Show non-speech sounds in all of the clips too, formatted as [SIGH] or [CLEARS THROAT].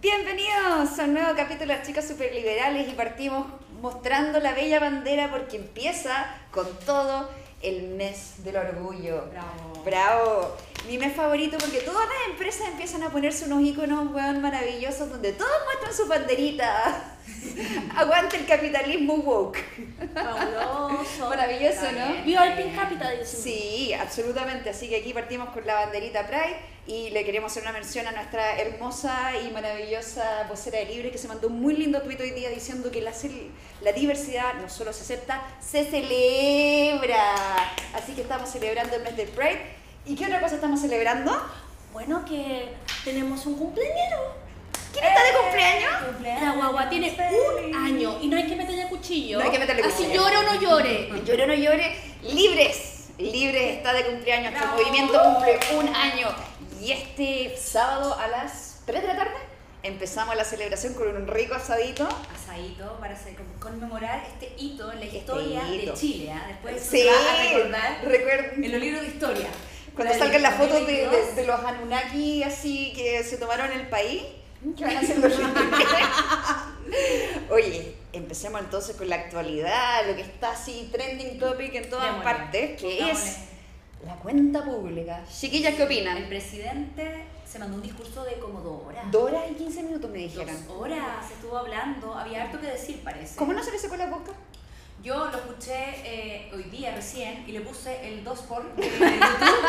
Bienvenidos a un nuevo capítulo de las chicas superliberales y partimos mostrando la bella bandera porque empieza con todo el mes del orgullo. Bravo. Bravo. Mi mes favorito porque todas las empresas empiezan a ponerse unos iconos weón maravillosos donde todos muestran su banderita. [LAUGHS] Aguante el capitalismo woke. Fabuloso. Maravilloso, ¿no? Viva el Pink Capitalism. Sí, absolutamente. Así que aquí partimos con la banderita Pride y le queremos hacer una mención a nuestra hermosa y maravillosa vocera de Libre que se mandó un muy lindo tuit hoy día diciendo que la, la diversidad no solo se acepta, se celebra. Así que estamos celebrando el mes del Pride. ¿Y qué otra cosa estamos celebrando? Bueno, que tenemos un cumpleañero. ¿Quién está de cumpleaños? La guagua tiene un año y no hay que meterle cuchillo. No hay que meterle Así cuchillo. llore o no llore. Llore o no llore, libres. Libres está de cumpleaños. Nuestro movimiento cumple un año. Y este sábado a las 3 de la tarde empezamos la celebración con un rico asadito. asadito para hacer- conmemorar este hito en la Este historia hito. de Chile. ¿ah? Después Sí, se va a recordar recuerden- en los libros de historia. Cuando salgan las fotos de, de- 2022, de los Anunnaki así que se tomaron el país, que van a ser los Oye, empecemos entonces con la actualidad, lo que está así trending topic en todas Démosle, partes, que es la cuenta pública. Chiquillas, ¿qué El opinan? presidente se mandó un discurso de como dos horas. Dos horas y 15 minutos me Dos dijeron. horas, se estuvo hablando, había harto que decir parece. ¿Cómo no se le secó la boca? Yo lo escuché eh, hoy día recién y le puse el 2 por [LAUGHS] YouTube.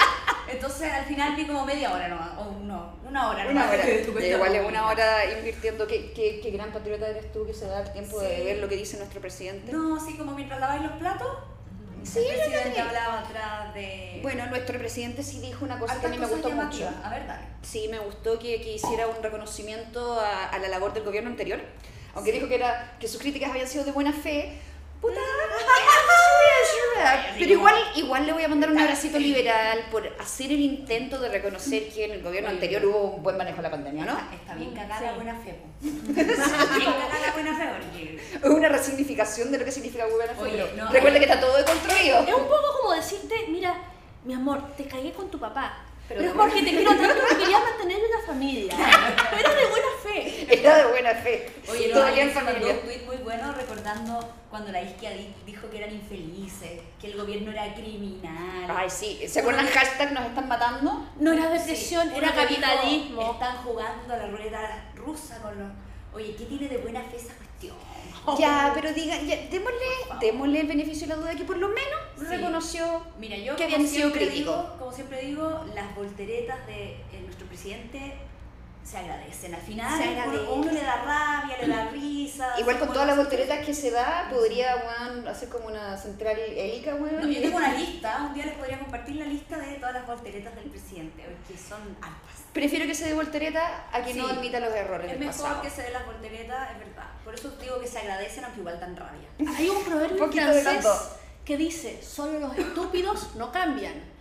Entonces al final vi como media hora nomás, o no, una hora Una nomás hora. de [LAUGHS] tu cuenta Igual es una hora invirtiendo. ¿Qué, qué, qué gran patriota eres tú que se da el tiempo de Sí. ver lo que dice nuestro presidente? No, así como mientras lavabas los platos, Sí, el lo que presidente hablaba atrás de... Bueno, nuestro presidente sí dijo una cosa que a mí me gustó mucho. A ver, dale. Sí, me gustó que, que hiciera un reconocimiento a, a la labor del gobierno anterior. Aunque dijo que, era, que sus críticas habían sido de buena fe. Puta, pero igual, igual le voy a mandar un abracito liberal por hacer el intento de reconocer que en el gobierno anterior hubo un buen manejo de la pandemia, ¿no? Está, bien cagada Sí. la buena fe. [LAUGHS] Está bien cagada buena fe, porque... Es una resignificación de lo que significa buena fe. Oye, no, recuerda hay- que está todo deconstruido. Es un poco como decirte, mira, mi amor, te cagué con tu papá. Pero Pero, porque te quiero tanto que quería mantener una familia. [LAUGHS] Pero de buena fe. Era de buena fe. Oye, no, familia. un tuit muy bueno recordando cuando la izquierda di- dijo que eran infelices, que el gobierno era criminal. Ay, sí. ¿Se acuerdan hashtag nos están matando? No era Sí, depresión, uno era capitalismo. Están jugando a la ruleta rusa con los... Oye, ¿qué tiene de buena fe esa cuestión? [LAUGHS] Ya, pero diga, ya, démosle, démosle el beneficio de la duda que por lo menos Sí. reconoció Mira, yo que habían sido críticos. digo- como siempre digo, las volteretas de eh, nuestro presidente se agradecen. Al final, Se uno, agradecen. uno le da rabia, le da risa. [CLEARS THROAT] Igual con todas las volteretas que se da, podría hacer como una central hélica, weón. No, yo tengo una [LAUGHS] lista, un día les podría compartir la lista de todas las volteretas del presidente, porque son hartas. Prefiero que se dé voltereta a que no Sí. admita los errores Es del mejor pasado. que se den las volteretas, es verdad. Por eso digo que se agradecen, aunque igual dan rabia. Hay un proverbio [LAUGHS] francés que dice, solo los estúpidos no cambian.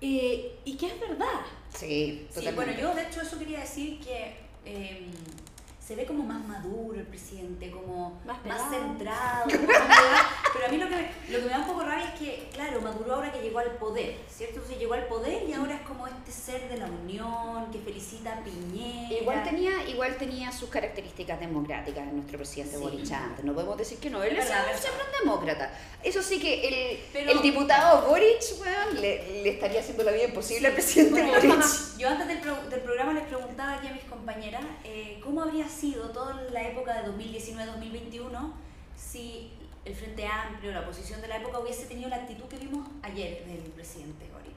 Eh, y que es verdad. Sí, Sí, totalmente. bueno, yo de hecho eso quería decir que eh, se ve como más maduro el presidente, como Más centrado, [LAUGHS] pero a mí lo que, me, lo que me da un poco rabia es que, claro, maduró ahora que llegó al poder, ¿cierto? Entonces llegó al poder y ahora es como este ser de la unión que felicita a Piñera. Igual tenía, igual tenía sus características democráticas nuestro presidente Sí. Boric antes. No podemos decir que no. Él Es siempre un demócrata. Eso sí que el, Pero- el diputado Boric, weón, le, le estaría haciendo la vida imposible al presidente Bueno, Boric. Yo antes del, pro- del programa les preguntaba aquí a mis compañeras eh, cómo habría sido toda la época de 2019-2021 si el Frente Amplio, la oposición de la época, hubiese tenido la actitud que vimos ayer del presidente Boric.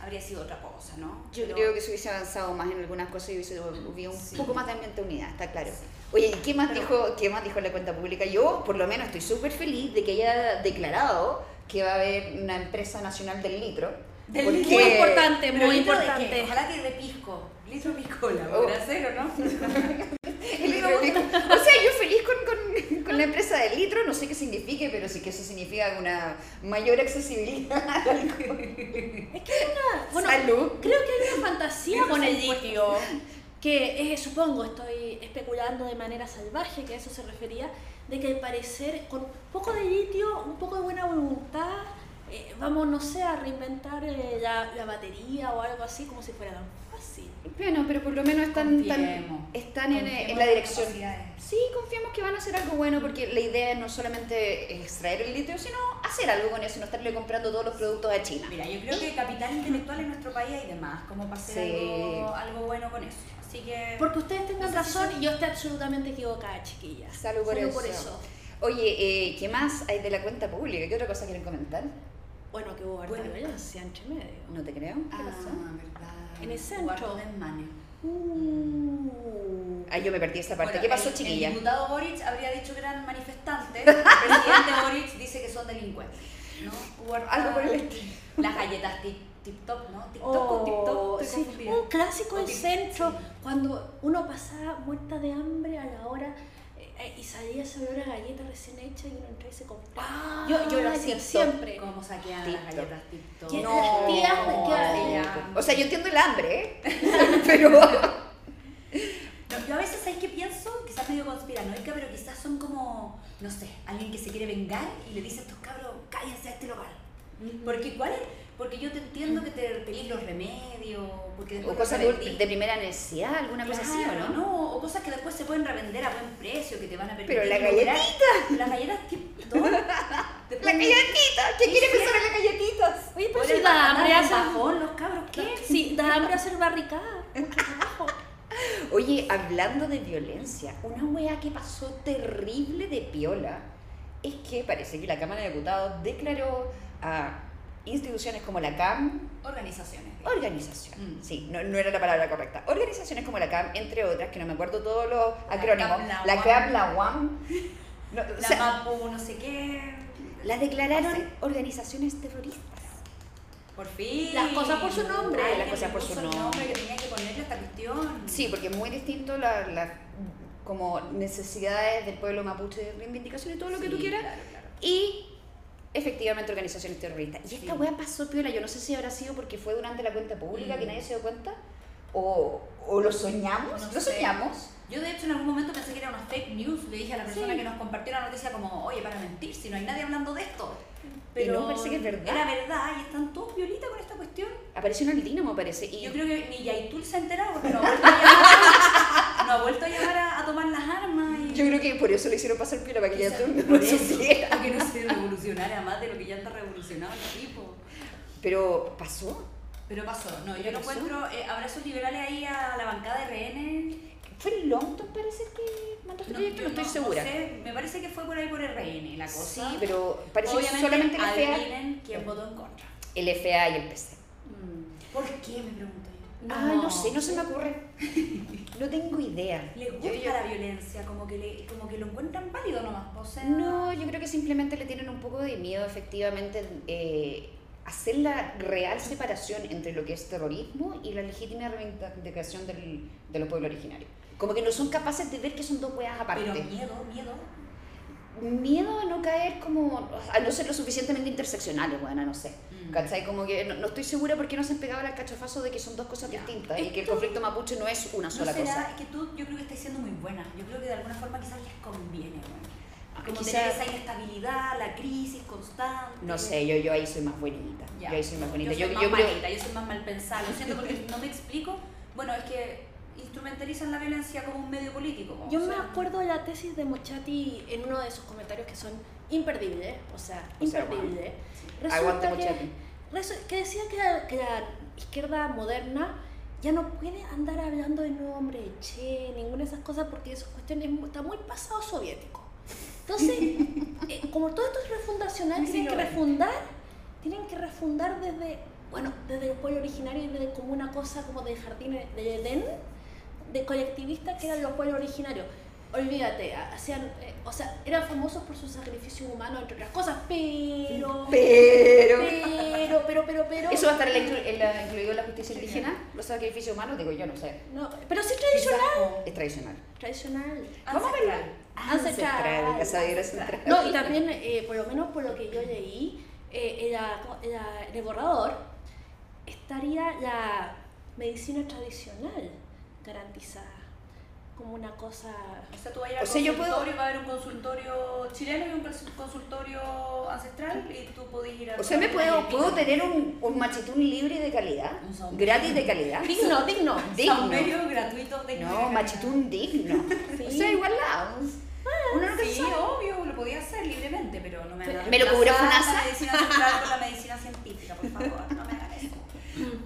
Habría sido otra cosa, ¿no? Yo Pero- creo que se hubiese avanzado más en algunas cosas y hubiese habido un Sí. poco más de ambiente de unidad, está claro. Sí. Oye, ¿y qué más, Pero- dijo, qué más dijo la cuenta pública? Yo, por lo menos, estoy súper feliz de que haya declarado que va a haber una empresa nacional del litro. Del porque-. Muy importante, muy importante. Ojalá que de pisco. Litro piscola, Oh. podrá ser, ¿o no? [LAUGHS] O sea, yo feliz con, con, con la empresa del litro, no sé qué signifique, pero sí que eso significa una mayor accesibilidad al alcohol. Bueno, Salud. creo que hay una fantasía con el litio. que eh, supongo, estoy especulando de manera salvaje, que a eso se refería, de que al parecer con un poco de litio, un poco de buena voluntad, eh, vamos, no sé, a reinventar eh, la, la batería o algo así como si fuera tan fácil. Bueno, pero por lo menos están, Confiemos. Están en, en la dirección. Sí, confiamos que van a hacer algo bueno porque la idea no solamente es extraer el litio, sino hacer algo con eso, no estarle comprando todos los productos a China. Mira, yo creo que capital intelectual en nuestro país hay de más, como para hacer Sí. algo, algo bueno con eso. Así que. Porque ustedes tengan No razón y yo estoy absolutamente equivocada, chiquillas. Salud por eso. Oye, eh, ¿qué más hay de la cuenta pública? ¿Qué otra cosa quieren comentar? Bueno, que hubo harta Bueno. violencia entre medio. No te creo. ¿Qué Ah, pasó? verdad. En el centro. Uh. Ay, yo me perdí esta parte. Bueno, ¿Qué pasó, el- chiquilla? El diputado Boric habría dicho que eran manifestantes. [LAUGHS] El presidente Boric dice que son delincuentes. ¿no? Algo por el estilo. Las galletas tic- TikTok, ¿no? TikTok Oh, o TikTok. estoy sí, un clásico tic- centro, sí. cuando uno pasaba muerta de hambre a la hora eh, y salía ese olor a galleta recién hecha y uno entraba y se compraba. Ah, yo, yo lo hacía TikTok. siempre. ¿Cómo saquean TikTok. las galletas TikTok? ¿Quién- No, las tías no. O sea, yo entiendo el hambre, ¿eh? [LAUGHS] Pero No, yo a veces, ¿sabes qué pienso? Quizás medio conspiranoica, pero quizás son como, no sé, alguien que se quiere vengar y le dice a estos cabros, cállense a este local. Porque, ¿cuál es? Porque yo te entiendo que te pedís los remedios, porque o cosas de, de primera necesidad, alguna cosa así, ¿o Claro, no? O cosas que después se pueden revender a buen precio, que te van a permitir. Pero la galletita. Las galletas TikTok. [LAUGHS] La galletita, ¿qué quiere pensar en las galletitas? Oye, pero si da hambre hacer... bajón los cabros, ¿qué? [LAUGHS] Sí, da hambre hacer barricada. mucho trabajo. Oye, hablando de violencia, una wea que pasó terrible de piola es que parece que la Cámara de Diputados declaró a instituciones como la CAM, Organizaciones. organización, Mm. sí, no, no era la palabra correcta, organizaciones como la CAM, entre otras, que no me acuerdo todos los acrónimos, CAM, la la UAM. CAM, la UAM, no, o La sea, MAPU, no sé qué. las declararon No sé. organizaciones terroristas. Por fin. Las cosas por su nombre. Ay, las que cosas por su el nombre. que tenía que ponerle esta cuestión. Sí, porque es muy distinto la, la- como necesidades del pueblo mapuche, reivindicación y todo lo que Sí, tú quieras, claro, claro. y efectivamente organizaciones terroristas. Y esta weá pasó piola, yo no sé si habrá sido porque fue durante la cuenta pública Mm. que nadie se dio cuenta, o, o lo soñamos, No lo sé. soñamos. Yo de hecho en algún momento pensé que era una fake news, le dije a la persona Sí. que nos compartió la noticia como, oye, para mentir, si no hay nadie hablando de esto. Y no, parece que es verdad. Era verdad y están todos violitas con esta cuestión. Apareció en el Dínamo, parece. Y Yo creo que ni Yaitul se ha enterado porque no [LAUGHS] no ha, vuelto a, llamar a, a tomar las armas. Y... yo creo que por eso le hicieron pasar piola, para que Quizás eso, supiera. para que no se revolucionara más de lo que ya está revolucionado el tipo. Pero pasó. Pero pasó, no, yo ¿Qué no pasó? encuentro eh, abrazos liberales ahí a la bancada de rehenes. Fue el Longton, parece que mandó este proyecto, no, estoy segura. sé, me parece que fue por ahí por el RN la cosa. Sí, pero parece Obviamente, que solamente el FA, quién votó en contra. el FA y el PC. ¿Por qué? Me pregunto yo. Ah, no sé, no se me ocurre. [LAUGHS] No tengo idea. Les Yo- gusta yo- la violencia, como que, le, como que lo encuentran válido nomás. O sea, No, yo creo que simplemente le tienen un poco de miedo, efectivamente, eh, hacer la real separación entre lo que es terrorismo y la legítima reivindicación del, de los pueblos originarios. Como que no son capaces de ver que son dos weas aparte. pero miedo, miedo. Miedo a no caer como, a no ser lo suficientemente interseccionales, bueno, no sé. Mm. ¿Cachai? Como que no, no estoy segura por qué no se han pegado al cachofazo de que son dos cosas Ya. distintas y que el conflicto mapuche no es una ¿No sola será cosa. que tú, yo creo que estás siendo muy buena? Yo creo que de alguna forma quizás les conviene, bueno. Ah, Como quizá- tener esa inestabilidad, la crisis constante. No sé, yo, yo ahí soy más bonita. Ya. Yo ahí soy más bonita. Yo Yo, soy yo más creo- malita, yo soy más mal pensada. Lo siento porque no me explico. Bueno, es que instrumentalizan la violencia como un medio político. Yo o me sea, acuerdo de la tesis de Mochati en uno de sus comentarios que son imperdibles, o sea, O sea, imperdibles. Aguante, que, Mochati. resu- que decía que la, que la izquierda moderna ya no puede andar hablando de nombre de Che, ninguna de esas cosas, porque esas cuestiones está muy pasado soviético. Entonces, [LAUGHS] eh, como todo esto es refundacional, Sí, tienen que refundar, tienen que refundar desde, bueno, desde el pueblo originario y desde como una cosa como de jardín de Edén, de colectivistas que eran los pueblos originarios. Olvídate, ha- hacían, eh, o sea, eran famosos por su sacrificio humano, entre otras cosas, pero... [LAUGHS] Pero... Pero, pero, pero, pero... ¿Eso va a estar en la inclu- en la- incluido en la justicia indígena? ¿Los sacrificios humanos? Digo yo, no sé. No, pero sí tradicional. quizás Es tradicional. Tradicional. Vamos a ancestral. verlo. Ancestral. ancestral. No, y también, eh, por lo menos por lo que yo leí, eh, la- en el borrador estaría la medicina tradicional. Garantizada. Como una cosa... O sea, tú vas a ir O al sea, yo puedo- consultorio, va a haber un consultorio chileno y un cons- consultorio ancestral y tú podés ir a... O sea, me puedo, puedo tener un, un machetún libre de calidad, Un gratis de calidad. Digno, digno. digno. Gratuito de No, machetún digno. O sea, igual la Uno nunca Sí, sabe. obvio, lo podía hacer libremente, pero no me hagan ¿Me lo FONASA? la medicina ancestral con la medicina científica, por favor, no me hagan eso.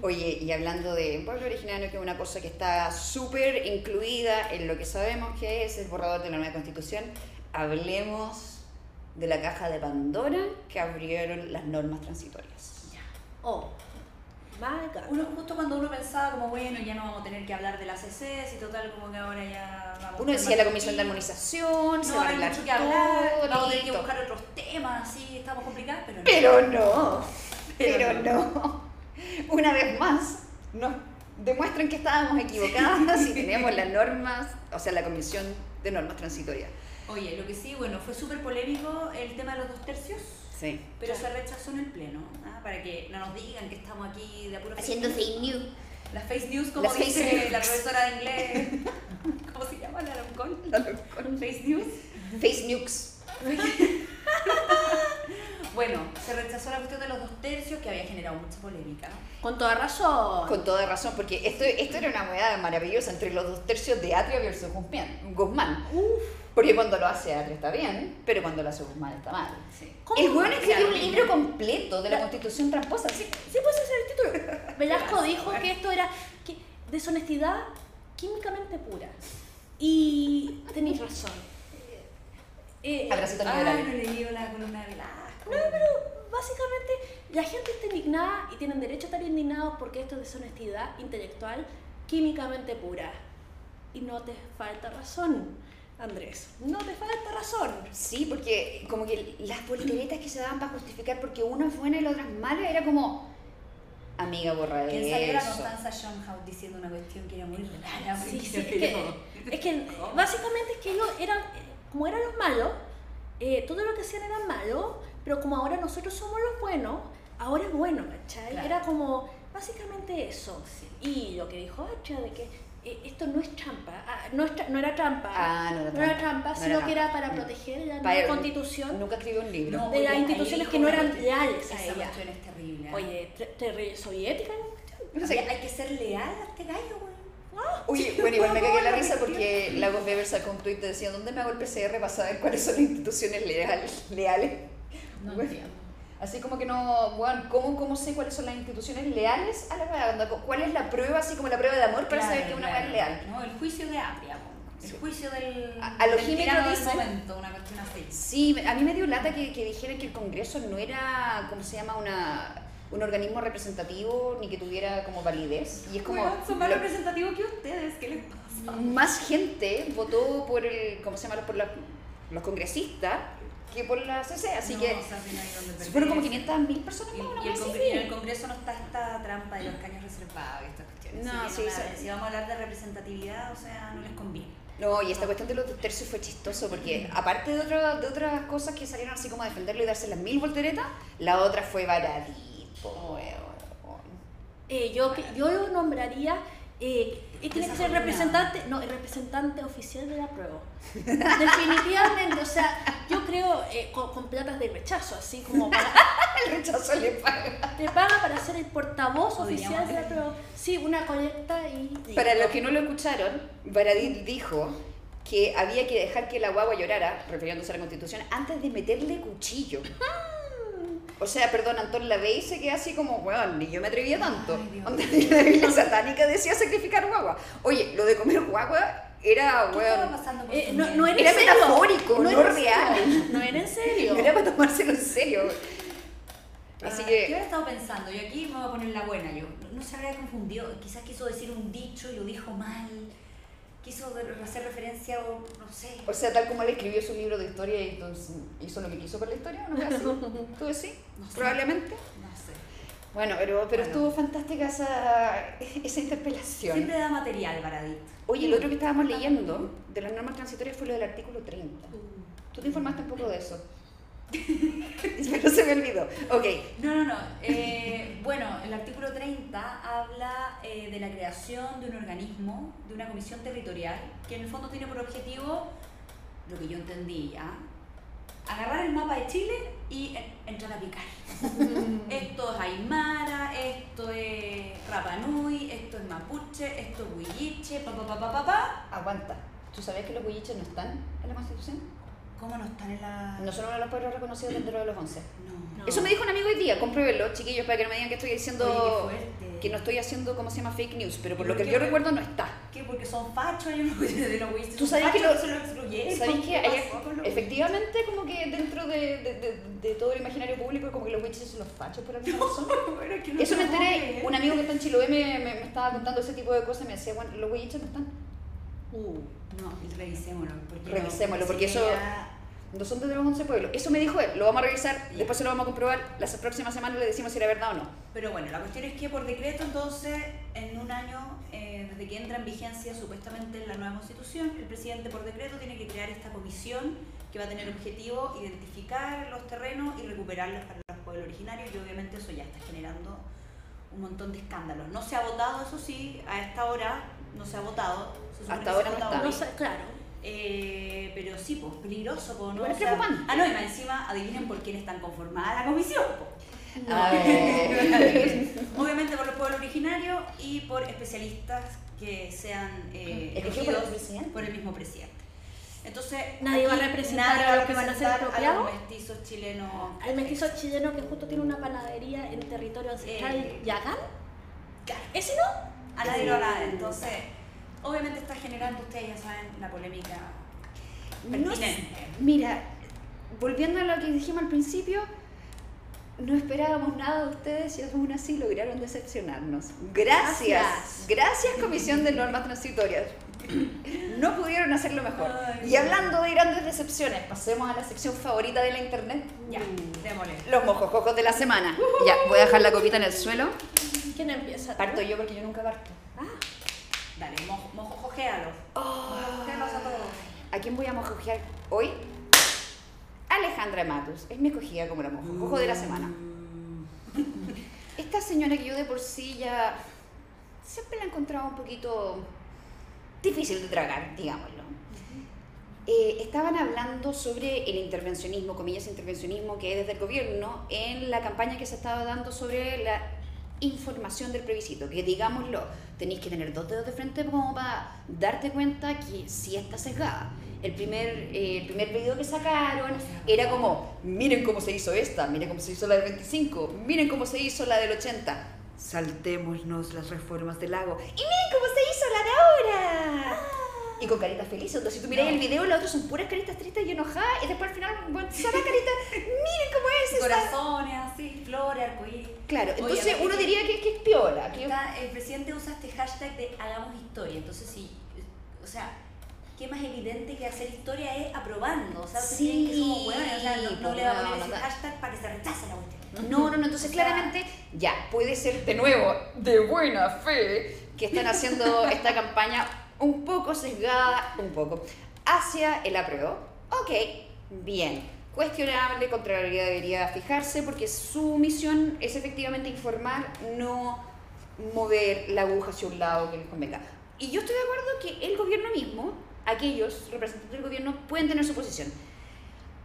Oye, y hablando de pueblo originario, que es una cosa que está súper incluida en lo que sabemos que es el borrador de la nueva constitución, hablemos de la caja de Pandora que abrieron las normas transitorias. Oh, my God. Uno, justo cuando uno pensaba como, bueno, ya no vamos a tener que hablar de las CCs y total, como que ahora ya vamos Uno decía la comisión de armonización, se No va a arreglar mucho que hablar, todo, vamos a tener que buscar otros temas, sí, estamos complicados, pero no. Pero no, pero Pero no. [LAUGHS] Una vez más, nos demuestran que estábamos equivocadas y [LAUGHS] teníamos las normas, o sea, la comisión de normas transitorias. Oye, lo que sí, bueno, fue súper polémico el tema de los dos tercios, Sí. pero se rechazó en el pleno, ¿ah? para que no nos digan que estamos aquí de apuro Haciendo fake news. Las face news, como Las dice news. la profesora de inglés. [LAUGHS] ¿Cómo se llama? La Loncón. Face news. Face nukes. [LAUGHS] Bueno, se rechazó la cuestión de los dos tercios que había generado mucha polémica. Con toda razón. Con toda razón, porque esto, esto era una hueá maravillosa entre los dos tercios de Atria versus Guzmán. Guzmán. Porque cuando lo hace Atria está bien, pero cuando lo hace Guzmán está mal. Sí. El weón escribió un libro completo de la La- constitución tramposa. Sí. Sí, pues ese es el título. [LAUGHS] Velasco dijo bueno. que esto era que- deshonestidad químicamente pura. Y tenéis razón. Eh, Abracito Ah, liberal. no he leído la columna de Velasco. No, pero básicamente la gente está indignada y tienen derecho a estar indignados porque esto es deshonestidad intelectual químicamente pura. Y no te falta razón, Andrés. No te falta razón. Sí, porque como que las volteretas que se daban para justificar porque una es buena y la otra es mala era como, amiga, borra Que salió la. Constanza Schoenhout diciendo una cuestión que era muy rara. Sí, sí, yo es que, es que básicamente es que ellos eran, como eran los malos, eh, todo lo que hacían era malo, pero como ahora nosotros somos los buenos, ahora es bueno, ¿cachai? Claro. Era como básicamente eso. Sí. Y lo que dijo Archa de que eh, esto no es trampa, ah, no, es tra- no era trampa, Ah, no era no era trampa, trampa, no sino que era para Mm. proteger la Pa- nueva constitución Nunca escribió un libro. de las instituciones que no eran leales a ella. cuestión es terrible. ¿eh? Oye, ¿no? No sé. Hay- hay que ser leal a este gallo, güey. Oye, bueno, igual me cagué la risa porque Lagos Weber sacó un tweet diciendo ¿dónde me hago el PCR para saber cuáles son las instituciones leales? leales? No Bueno, entiendo. Así como que no, bueno, ¿cómo, ¿cómo sé cuáles son las instituciones leales a la? Onda, ¿Cuál es la prueba, así como la prueba de amor para saber que una weá es leal? No, el juicio de Apria, po. el Sí. juicio del, A- a lo del momento, una cuestión así. Sí, a mí me dio lata que, que dijeran que el Congreso no era, ¿cómo se llama? Una, un organismo representativo ni que tuviera como validez. Y es como... Weón, son más lo- representativos que ustedes, ¿qué les pasa? más gente votó por el, ¿cómo se llama? Por la- los congresistas que por la CC, así No, que o sea, si fueron como perderse. 500 mil personas Y, más, y el y en el Congreso no está esta trampa de los caños reservados y estas cuestiones. No, Así sí, sí. si vamos a hablar de representatividad, o sea, no les conviene. No, y esta cuestión de los tercios fue chistoso porque [LAUGHS] aparte de, otra- de otras cosas que salieron así como a defenderlo y darse las mil volteretas, la otra fue baradito, weón. Eh, yo, que- yo lo nombraría, eh, eh, tiene que ser representante, no, el representante oficial de la prueba. [LAUGHS] Definitivamente, o sea, yo creo eh, con, con platas de rechazo, así como para, [LAUGHS] El rechazo le paga. te paga para ser el portavoz oficial de la prueba. Sí, una colecta y... Para los que no lo escucharon, Baradit dijo que había que dejar que la guagua llorara, refiriéndose a la constitución, antes de meterle cuchillo. O sea, perdón, Antón Lavey se queda así como, weón, ni yo me atrevía tanto. Ay, la Biblia satánica decía sacrificar guagua. Oye, lo de comer guagua era, ¿Qué estaba weón, Eh, no, no era, Era en serio. metafórico, no era real. serio. No era en serio. [LAUGHS] no era para tomárselo en serio. Así Ah, ¿Qué que, hubiera estado pensando? Yo aquí me voy a poner la buena. Yo no, no se habría confundido. Quizás quiso decir un dicho y lo dijo mal. Quiso hacer referencia o no sé. o sea, tal como él escribió su libro de historia y entonces hizo lo que quiso por la historia, ¿no? así? [LAUGHS] ¿Tú decís? No sé. Probablemente. No sé. Bueno, pero, pero Bueno. estuvo fantástica esa, esa interpelación. Siempre da material, Baradit. Oye, lo otro que estábamos leyendo de las normas transitorias fue lo del artículo 30. ¿Tú te informaste un poco de eso? [LAUGHS] Pero se me olvidó. Ok. No, no, no. Eh, bueno, el artículo 30 habla eh, de la creación de un organismo, de una comisión territorial, que en el fondo tiene por objetivo, lo que yo entendí, ¿ah? agarrar el mapa de Chile y en- entrar a picar. [LAUGHS] esto es Aymara, esto es Rapa Nui, esto es Mapuche, esto es Huilliche, pa pa pa pa pa pa. Aguanta. ¿Tú sabías que los huilliches no están en la Constitución? ¿Cómo no están en la...? No son uno de los pueblos reconocidos dentro de los 11. No. No. Eso me dijo un amigo hoy día, compruébenlo, chiquillos, para que no me digan que estoy diciendo Oye, qué fuerte. Que no estoy haciendo, ¿cómo se llama? Fake news, pero por ¿Y lo que yo recuerdo no está. ¿Qué? Porque son fachos, yo no de los. ¿Tú sabes que lo- se lo excluyeron? ¿Sabéis que ¿Qué hay- efectivamente como que dentro de, de, de- de todo el imaginario público como que los witches son los fachos por alguna razón? [LAUGHS] Bueno, es que no Eso me enteré, un amigo que está en Chiloé me, me, me estaba contando ese tipo de cosas y me decía, bueno, los witches no están. Uh, No, revisémoslo. Porque Revisémoslo, no, porque eso- No son de los 11 pueblos. Eso me dijo él, lo vamos a revisar, Ya. después se lo vamos a comprobar, la próxima semana le decimos si era verdad o no. Pero bueno, la cuestión es que por decreto entonces, en un año, eh, desde que entra en vigencia supuestamente la nueva constitución, el presidente por decreto tiene que crear esta comisión que va a tener objetivo identificar los terrenos y recuperarlos para los pueblos originarios y obviamente eso ya está generando un montón de escándalos. No se ha votado, eso sí, a esta hora no se ha votado. Se Hasta ahora no está. no claro. Eh, pero sí, pues peligroso, pues, ¿no? Es O sea, preocupante. ah, no, y más encima adivinen por quién están conformada la comisión. pues. Ver. [LAUGHS] Obviamente por los pueblos originarios y por especialistas que sean eh, ¿Elegido por el elegidos presidente? por el mismo presidente. Entonces, Nadie va a representar a los que van a ser representar expropiados. los mestizos chilenos. Al mestizo chileno que justo tiene una panadería en territorio ancestral, Eh, Yagán. Claro, ¿Ese no? a nadie lo hará. Entonces, obviamente está generando, ustedes ya saben, la polémica No. Mira, volviendo a lo que dijimos al principio, no esperábamos nada de ustedes y aún así lograron decepcionarnos. Gracias. Gracias. Gracias, Comisión de Normas Transitorias. No pudieron hacerlo mejor. Ay, Y hablando de grandes decepciones, pasemos a la sección favorita de la internet. Ya, démosle. Los mojojojos de la semana. Ya, voy a dejar la copita en el suelo. ¿Quién empieza? Parto yo porque yo nunca parto. Dale, mojo, mojo. Mojojealos a todos. ¿A quién voy a mojojear hoy? Alejandra Matus. Es mi escogida como la mojojojo de la semana. Esta señora que yo de por sí ya siempre la he encontrado un poquito difícil de tragar, digámoslo. Eh, estaban hablando sobre el intervencionismo, comillas intervencionismo, que hay desde el gobierno en la campaña que se estaba dando sobre la información del plebiscito, que digámoslo, tenéis que tener dos dedos de frente como para darte cuenta que sí está sesgada. El primer, eh, el primer video que sacaron era como, miren cómo se hizo esta, miren cómo se hizo la del 25, miren cómo se hizo la del 80. Saltémonos las reformas del lago. Y miren cómo se hizo la de ahora. Y con caritas felices. Entonces, si tú miras No. el video, los otros son puras caritas tristes y enojadas. Y después al final, bueno, son las caritas. [LAUGHS] Miren cómo es. Corazones, así, flores, arcoíris. Claro, entonces uno diría que, que es piola. Que Está- el presidente usa este hashtag de hagamos historia. Entonces, sí, o sea, qué más evidente que hacer historia es aprobando. O sea, Sí, que somos hueones, o sea, no, no pues, le va a poner no, ese hashtag para que se rechace la cuestión. No, no, no, entonces O sea- claramente ya puede ser de nuevo de buena fe que están haciendo esta campaña un poco sesgada, un poco, hacia el apruebo. Ok, bien. Cuestionable, Contraloría debería fijarse porque su misión es efectivamente informar, no mover la aguja hacia un lado que les convenga. Y yo estoy de acuerdo que el gobierno mismo, aquellos representantes del gobierno, pueden tener su posición.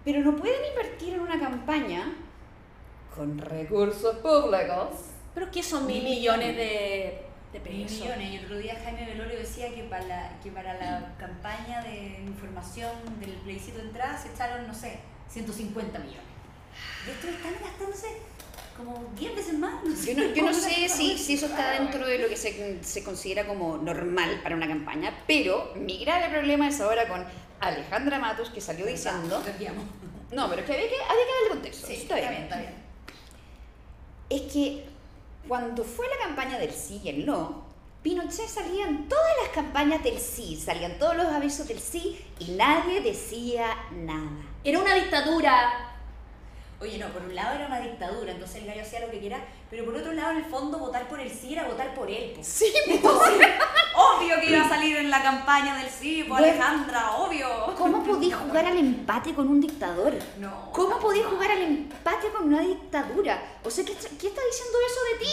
Pero no pueden invertir en una campaña con recursos públicos. pero que son mil millones de, pesos. millones. Y otro día Jaime Velorio decía que para, la, que para la campaña de información del plebiscito de entrada se echaron, no sé, 150 millones. Y estos están gastándose como 10 veces más. No sé Yo no, yo no sé si, si eso está dentro de lo que se, se considera como normal para una campaña, pero mi grave problema es ahora con Alejandra Matos, que salió diciendo... No, pero es que había que, había que darle contexto. Sí, está bien. está bien. Es que cuando fue la campaña del sí y el no, Pinochet salían todas las campañas del sí, salían todos los avisos del sí y nadie decía nada. Era una dictadura. Oye, no, por un lado era una dictadura, entonces el gallo hacía lo que quiera, pero por otro lado, en el fondo, votar por el sí era votar por él. po. Sí, Entonces, obvio que iba a salir en la campaña del sí, pues Bueno. Alejandra, obvio. ¿Cómo podís jugar al empate con un dictador? No. ¿Cómo podís jugar al empate con una dictadura? O sea, ¿qué, qué está diciendo eso de ti?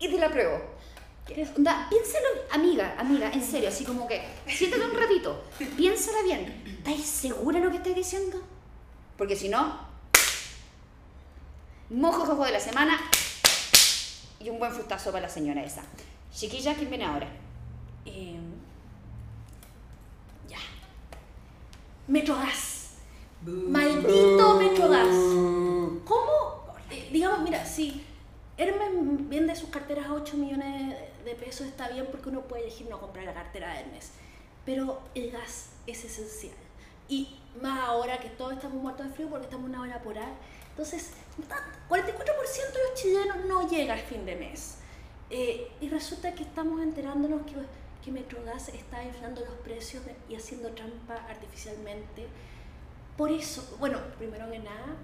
Y te la pruebo. Onda, piénsalo, amiga, amiga, en serio, así como que, siéntate un ratito, piénsala bien. ¿Estáis segura de lo que estáis diciendo? Porque si no, mojo jojo de la semana y un buen fustazo para la señora esa. Chiquilla, ¿quién viene ahora? Eh, ya. Metrogas. Maldito Metrogas. ¿Cómo? Digamos, mira, si Hermes vende sus carteras a 8 millones de pesos, está bien porque uno puede elegir no comprar la cartera de Hermes. Pero el gas es esencial. Y más ahora que todos estamos muertos de frío porque estamos una hora polar. Entonces, ta- 44% de los chilenos no llega al fin de mes. Eh, y resulta que estamos enterándonos que, que Metrogas está inflando los precios de- y haciendo trampa artificialmente. Por eso, bueno, primero que nada,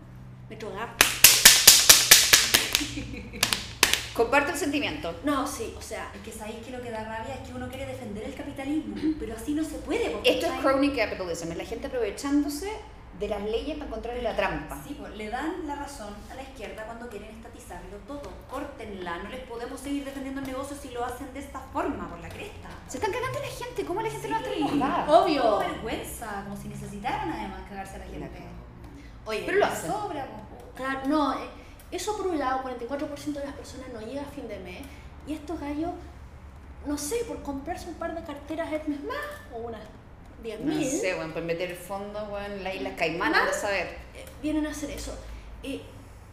Metrogas. [LAUGHS] Comparte el sentimiento. No, sí, o sea, Es que sabéis que lo que da rabia es que uno quiere defender el capitalismo, pero así no se puede. Esto es crony capitalism, es la gente aprovechándose de las leyes para encontrarle la trampa. Sí, pues, le dan la razón a la izquierda cuando quieren estatizarlo todo. Córtenla, no les podemos seguir defendiendo el negocio si lo hacen de esta forma, por la cresta. Se están cagando a la gente, ¿cómo la gente no va a enojada? obvio. Qué vergüenza, como si necesitaran además cagarse a la gente. Oye, Pero lo hacen. Sobra. Claro, no, eh, eso por un lado, 44% de las personas no llega a fin de mes y estos gallos, no sé, por comprarse un par de carteras Hermes más o unas 10 No mil, sé, bueno, por meter fondos, bueno, en la isla Caimán, anda a saber. eh, vienen a hacer eso. Eh,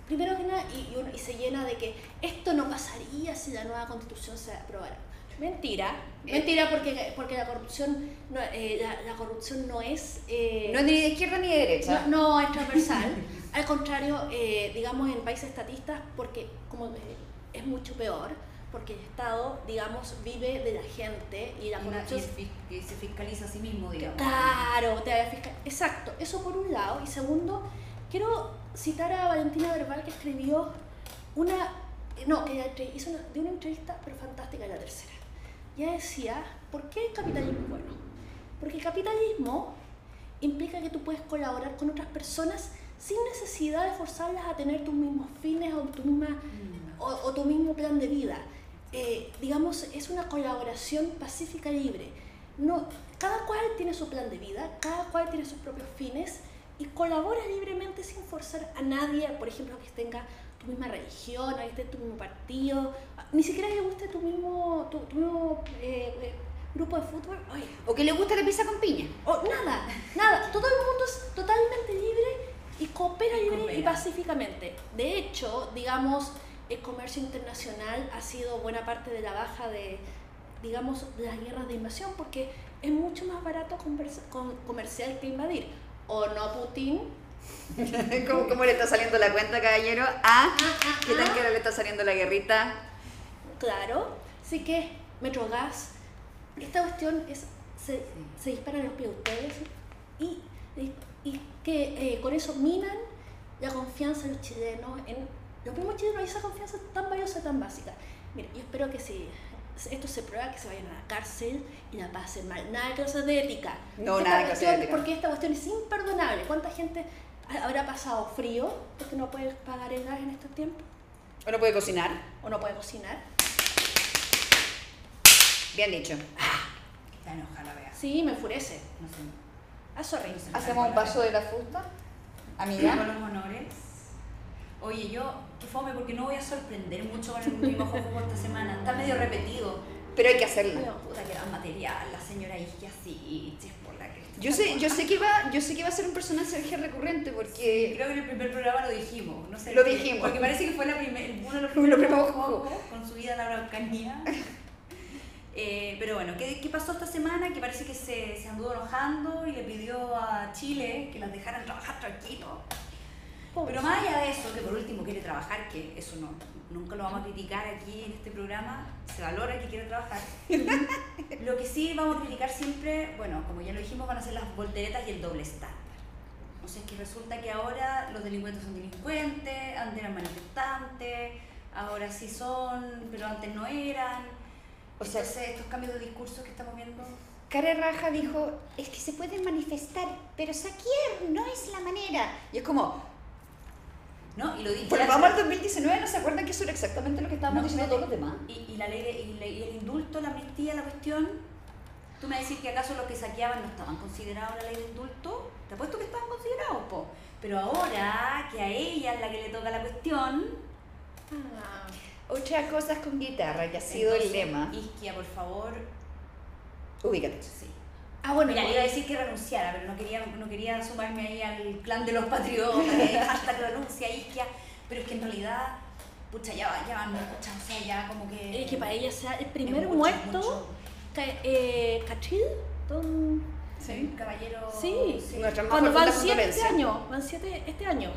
primero que nada, y, y uno- y se llena de que esto no pasaría si la nueva constitución se aprobara. Mentira, mentira porque, porque la corrupción no, eh, la, la corrupción no es... eh, No es ni de izquierda ni de derecha. no, no es transversal. Al contrario, eh, digamos en países estatistas, porque como eh, es mucho peor, porque el Estado, digamos, vive de la gente y la corrupción... y y se fiscaliza a sí mismo, digamos. Claro, te fiscal- Exacto, eso por un lado. Y segundo, quiero citar a Valentina Verbal que escribió una. No, que hizo una, de una entrevista, pero fantástica, la tercera. Ya decía, ¿por qué el capitalismo es bueno? Porque el capitalismo implica que tú puedes colaborar con otras personas sin necesidad de forzarlas a tener tus mismos fines o tu, misma, o, o tu mismo plan de vida. Eh, digamos, es una colaboración pacífica y libre. No, cada cual tiene su plan de vida, cada cual tiene sus propios fines y colabora libremente sin forzar a nadie, por ejemplo, que tenga tu misma religión, a que esté tu mismo partido, ni siquiera que le guste tu mismo, tu, tu mismo eh, eh, grupo de fútbol. O que le gusta la pizza con piña. o nada, nada. Todo el mundo es totalmente libre y coopera libre y pacíficamente. De hecho, digamos, el comercio internacional ha sido buena parte de la baja de, digamos, las guerras de invasión porque es mucho más barato comercial que invadir. ¿O no, Putin? [LAUGHS] ¿Cómo, cómo le está saliendo la cuenta, caballero? Ah, ¿qué tan cara le está saliendo la guerrita? Claro. Así que, Metrogas, esta cuestión es, se, se disparan los pies de ustedes y, y, y que eh, con eso minan la confianza de los chilenos en los mismos chilenos y esa confianza tan valiosa, tan básica. Mira, yo espero que si esto se prueba, que se vayan a la cárcel y la pasen mal. Nada de clases de ética. No, Esta nada de clases de ética. Porque esta cuestión es imperdonable. ¿Cuánta gente ha- habrá pasado frío porque no puede pagar el gas en estos tiempos? ¿O no puede cocinar? ¿O no puede cocinar? Bien dicho. Está enojada la vea. Sí, me enfurece. No sé. Ah, sorry. ¿Hacemos un paso de la fusta? Con Amiga. los honores. Oye, yo, qué fome, porque no voy a sorprender mucho con el mismo juego esta semana. Está medio repetido. Pero hay que hacerlo. Bueno, Puta que era material, la señora Isque así, ches por la cresta. Yo sé, yo sé que va, yo sé que va a ser un personaje recurrente porque Creo que en el primer programa lo dijimos, no sé. Lo dijimos. Porque parece que fue la primer, uno de los [LAUGHS] Lo primeros primero juegos juego. con su vida en la Araucanía. [LAUGHS] Eh, pero bueno, ¿qué, ¿qué pasó esta semana? Que parece que se, se anduvo enojando y le pidió a Chile que las dejaran trabajar tranquilo. Pero más allá de eso, que por último quiere trabajar, que eso no, nunca lo vamos a criticar aquí en este programa, se valora que quiere trabajar. [LAUGHS] lo que sí vamos a criticar siempre, bueno, como ya lo dijimos, van a ser las volteretas y el doble estándar. O sea, es que resulta que ahora los delincuentes son delincuentes, antes eran manifestantes, ahora sí son, pero antes no eran. O sea, Entonces, estos cambios de discurso que estamos viendo. Care Raja dijo, es que se pueden manifestar, pero saquear no es la manera. Y es como, ¿No? Y lo dije. Pero vamos al 2019, ¿no se acuerdan que eso era exactamente lo que estábamos No, diciendo todos los demás? Y, y la ley de- y, le- y el indulto, la amnistía, la cuestión. ¿Tú me vas a decir que acaso los que saqueaban no estaban considerados en la ley de indulto? Te apuesto que estaban considerados, po. Pero ahora que a ella es la que le toca la cuestión. Ah, Otra cosa es con guitarra, que ha sido el lema. Isquia, por favor. Ubícate. Sí. Ah, bueno, Mira, le iba a decir que renunciara, pero no quería, no quería sumarme ahí al clan de los patriotas, que hashtag renuncia, Isquia. Pero es que en realidad, pucha, ya, va- ya van muchas, o sea, ya como que. es que para ella sea el primer mucho, muerto, mucho. ca- eh, ¿cachil? Don- Sí, caballero. Sí, más Cuando van siete este año, van siete este año.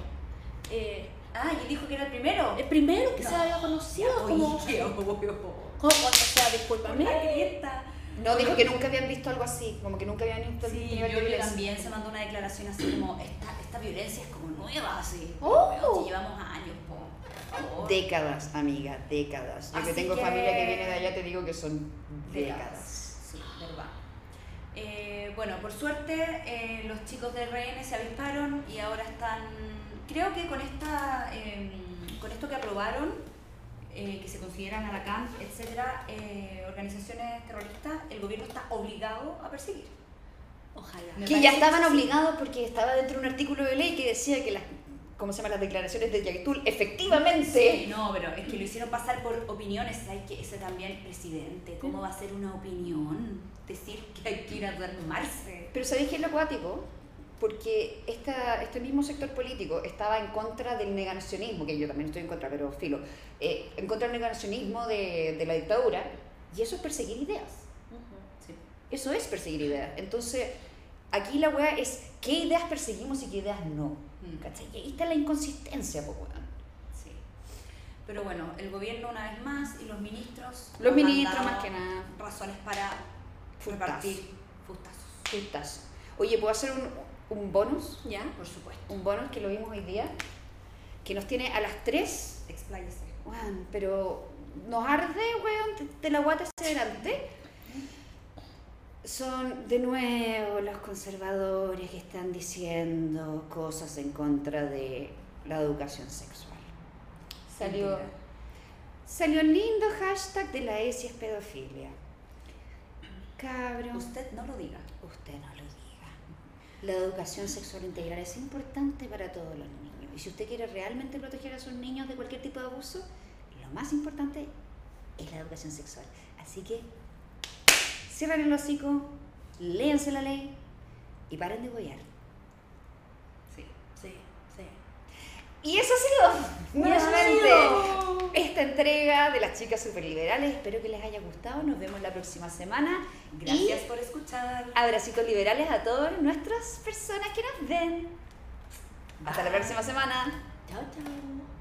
Eh, Ah, y dijo que era el primero. el primero que No. se había conocido como, Oye, obvio. como- O sea, discúlpame. No, dijo que nunca habían visto algo así, como que nunca habían visto el Sí, Giorgio violencia. también se mandó una declaración así como, esta, esta violencia es como nueva, así. Oh. Weón, si llevamos años, po, por favor. Décadas, amiga, décadas. Yo que tengo que- familia que viene de allá, te digo que son décadas. décadas. Sí, verdad. Eh, bueno, por suerte eh, los chicos de RN se avisparon y ahora están, creo que con esta, eh, con esto que aprobaron, eh, que se consideran Aracán, etcétera, eh, organizaciones terroristas, el gobierno está obligado a perseguir. Ojalá. Me Que ya estaban que sí. obligados porque estaba dentro de un artículo de ley que decía que las, ¿cómo se llama? Las declaraciones de Yaitul efectivamente Sí, no, pero es que lo hicieron pasar por opiniones. Hay que, ese también, presidente, ¿cómo va a ser una opinión? Decir que hay que ir a armarse. Pero ¿sabéis qué es lo acuático? Porque esta, este mismo sector político estaba en contra del negacionismo, que yo también estoy en contra, pero filo, eh, en contra del negacionismo de, de la dictadura, y eso es perseguir ideas. Sí. Eso es perseguir ideas. Entonces, aquí la weá es qué ideas perseguimos y qué ideas no. Mm. ¿Cachai? Y ahí está la inconsistencia, pues weón. Sí. Pero bueno, el gobierno una vez más y los ministros. Los ministros más que nada. Razones para Fustazo. repartir fustazos. Pustazo. Oye, ¿puedo hacer un, un bonus? ¿Ya? Por supuesto. Un bonus que lo vimos hoy día, que nos tiene a las 3 Expláyese. Pero nos arde, weón, de, de la guata hacia adelante. Son de nuevo los conservadores que están diciendo cosas en contra de la educación sexual. Salió, Mentira. salió el lindo hashtag de la ESI es pedofilia. Cabrón, Usted no lo diga. usted no. La educación sexual integral es importante para todos los niños. Y si usted quiere realmente proteger a sus niños de cualquier tipo de abuso, lo más importante es la educación sexual. Así que cierren el hocico, léanse la ley y paren de boyar. Sí. Sí, sí. Y eso ha sido nuevamente esta entrega de las chicas superliberales. Espero que les haya gustado. Nos vemos la próxima semana. Gracias Y por escuchar. abracitos liberales a todas nuestras personas que nos ven. Hasta la próxima semana. Chao, chao.